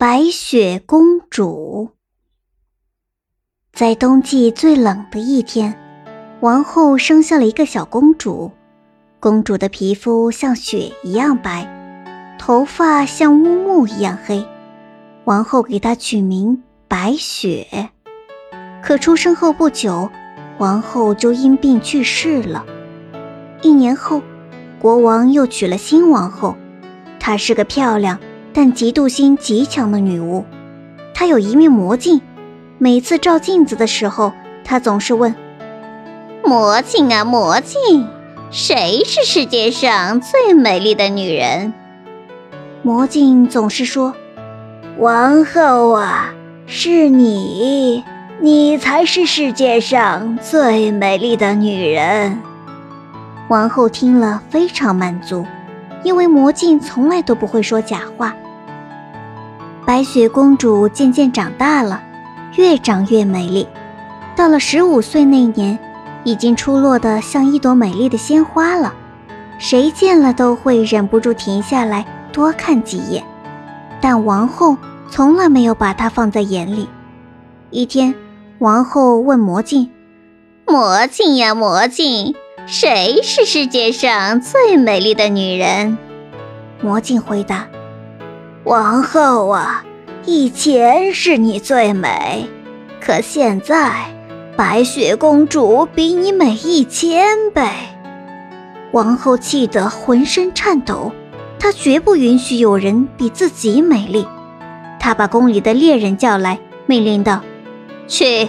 白雪公主在冬季最冷的一天，王后生下了一个小公主。公主的皮肤像雪一样白，头发像乌木一样黑。王后给她取名白雪。可出生后不久，王后就因病去世了。一年后，国王又娶了新王后，她是个漂亮。但嫉妒心极强的女巫，她有一面魔镜，每次照镜子的时候，她总是问：“魔镜啊，魔镜，谁是世界上最美丽的女人？”魔镜总是说：“王后啊，是你，你才是世界上最美丽的女人。”王后听了非常满足，因为魔镜从来都不会说假话。白雪公主渐渐长大了，越长越美丽。到了十五岁那年，已经出落得像一朵美丽的鲜花了，谁见了都会忍不住停下来多看几眼。但王后从来没有把她放在眼里。一天，王后问魔镜：“魔镜呀，魔镜，谁是世界上最美丽的女人？”魔镜回答。王后啊，以前是你最美，可现在白雪公主比你美一千倍。王后气得浑身颤抖，她绝不允许有人比自己美丽。她把宫里的猎人叫来，命令道：“去，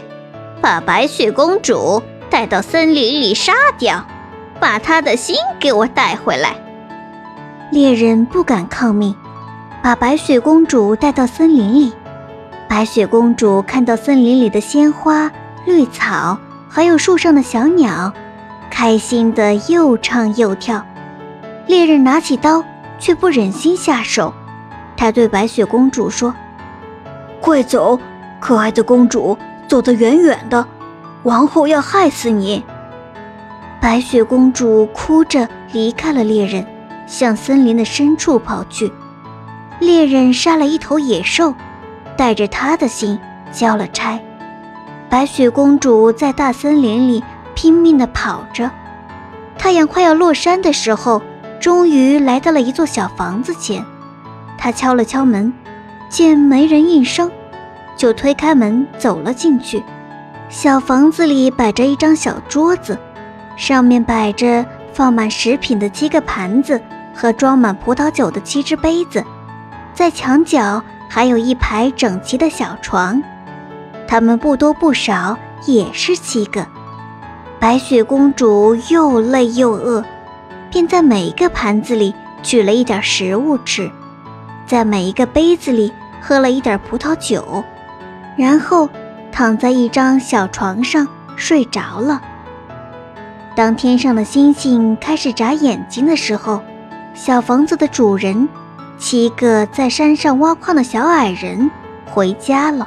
把白雪公主带到森林里杀掉，把她的心给我带回来。”猎人不敢抗命。把白雪公主带到森林里，白雪公主看到森林里的鲜花、绿草，还有树上的小鸟，开心的又唱又跳。猎人拿起刀，却不忍心下手。他对白雪公主说：“快走，可爱的公主，走得远远的，王后要害死你。”白雪公主哭着离开了猎人，向森林的深处跑去。猎人杀了一头野兽，带着他的心交了差。白雪公主在大森林里拼命地跑着。太阳快要落山的时候，终于来到了一座小房子前。她敲了敲门，见没人应声，就推开门走了进去。小房子里摆着一张小桌子，上面摆着放满食品的七个盘子和装满葡萄酒的七只杯子。在墙角还有一排整齐的小床，它们不多不少，也是七个。白雪公主又累又饿，便在每一个盘子里取了一点食物吃，在每一个杯子里喝了一点葡萄酒，然后躺在一张小床上睡着了。当天上的星星开始眨眼睛的时候，小房子的主人。七个在山上挖矿的小矮人回家了。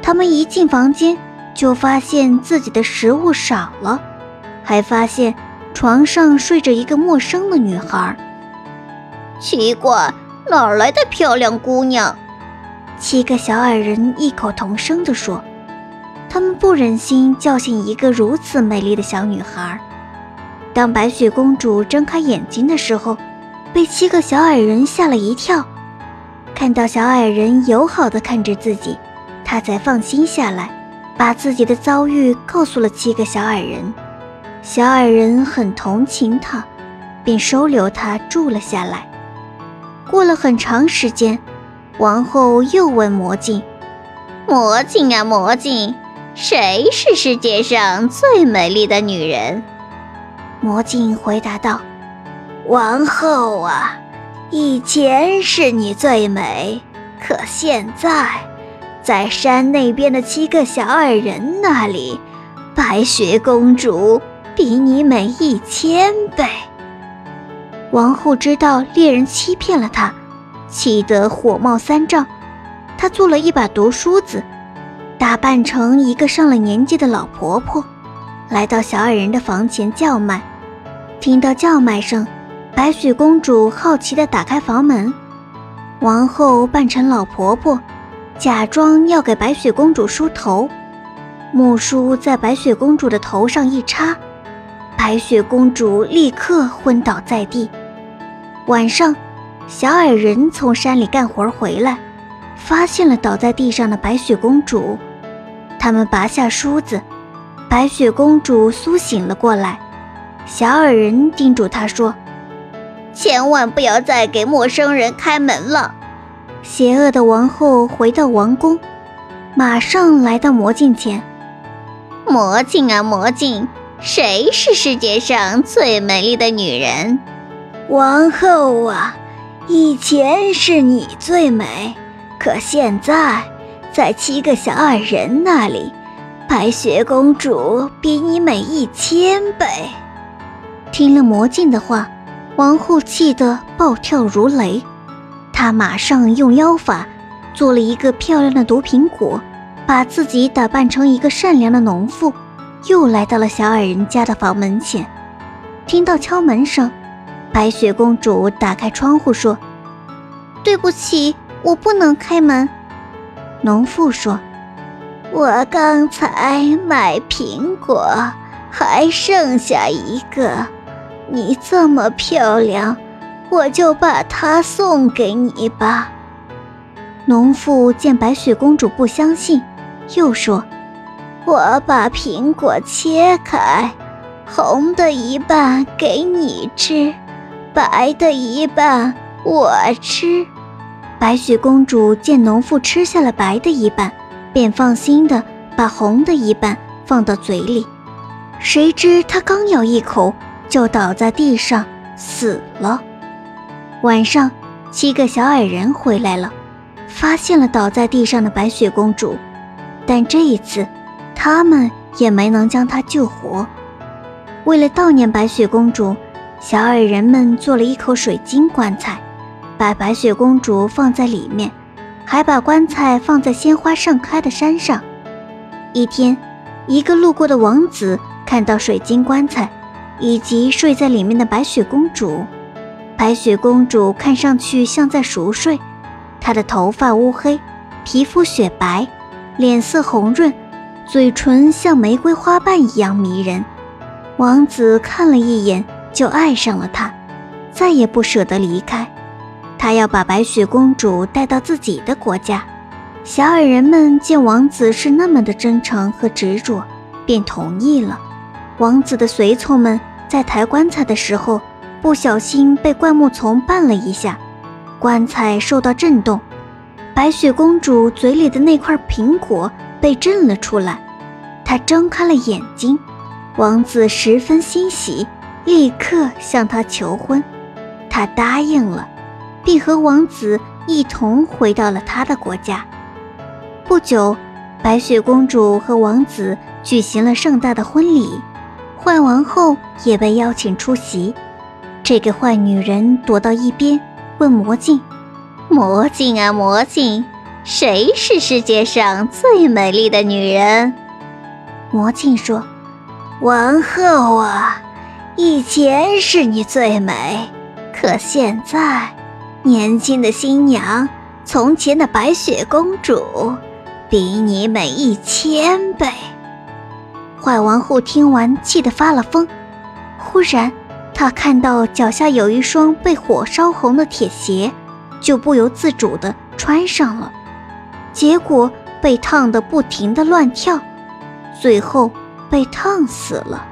他们一进房间，就发现自己的食物少了，还发现床上睡着一个陌生的女孩。奇怪，哪来的漂亮姑娘？七个小矮人异口同声地说：“他们不忍心叫醒一个如此美丽的小女孩。”当白雪公主睁开眼睛的时候，被七个小矮人吓了一跳，看到小矮人友好的看着自己，他才放心下来，把自己的遭遇告诉了七个小矮人。小矮人很同情他，便收留他住了下来。过了很长时间，王后又问魔镜：“魔镜啊，魔镜，谁是世界上最美丽的女人？”魔镜回答道。王后啊，以前是你最美，可现在，在山那边的七个小矮人那里，白雪公主比你美一千倍。王后知道猎人欺骗了她，气得火冒三丈。她做了一把毒梳子，打扮成一个上了年纪的老婆婆，来到小矮人的房前叫卖。听到叫卖声。白雪公主好奇地打开房门，王后扮成老婆婆，假装要给白雪公主梳头，木梳在白雪公主的头上一插，白雪公主立刻昏倒在地。晚上，小矮人从山里干活回来，发现了倒在地上的白雪公主。他们拔下梳子，白雪公主苏醒了过来。小矮人叮嘱她说。千万不要再给陌生人开门了。邪恶的王后回到王宫，马上来到魔镜前。魔镜啊魔镜，谁是世界上最美丽的女人？王后啊，以前是你最美，可现在在七个小矮人那里，白雪公主比你美一千倍。听了魔镜的话。王后气得暴跳如雷，她马上用妖法做了一个漂亮的毒苹果，把自己打扮成一个善良的农妇，又来到了小矮人家的房门前。听到敲门声，白雪公主打开窗户说：“对不起，我不能开门。”农妇说：“我刚才买苹果，还剩下一个。”你这么漂亮，我就把它送给你吧。农妇见白雪公主不相信，又说：“我把苹果切开，红的一半给你吃，白的一半我吃。”白雪公主见农妇吃下了白的一半，便放心的把红的一半放到嘴里。谁知她刚咬一口。就倒在地上死了。晚上，七个小矮人回来了，发现了倒在地上的白雪公主，但这一次，他们也没能将她救活。为了悼念白雪公主，小矮人们做了一口水晶棺材，把白雪公主放在里面，还把棺材放在鲜花盛开的山上。一天，一个路过的王子看到水晶棺材。以及睡在里面的白雪公主，白雪公主看上去像在熟睡，她的头发乌黑，皮肤雪白，脸色红润，嘴唇像玫瑰花瓣一样迷人。王子看了一眼就爱上了他，再也不舍得离开。他要把白雪公主带到自己的国家。小矮人们见王子是那么的真诚和执着，便同意了。王子的随从们在抬棺材的时候，不小心被灌木丛绊了一下，棺材受到震动，白雪公主嘴里的那块苹果被震了出来。她睁开了眼睛，王子十分欣喜，立刻向她求婚。她答应了，并和王子一同回到了他的国家。不久，白雪公主和王子举行了盛大的婚礼。坏王后也被邀请出席。这个坏女人躲到一边，问魔镜：“魔镜啊，魔镜，谁是世界上最美丽的女人？”魔镜说：“王后啊，以前是你最美，可现在，年轻的新娘，从前的白雪公主，比你美一千倍。”坏王后听完，气得发了疯。忽然，她看到脚下有一双被火烧红的铁鞋，就不由自主地穿上了。结果被烫得不停地乱跳，最后被烫死了。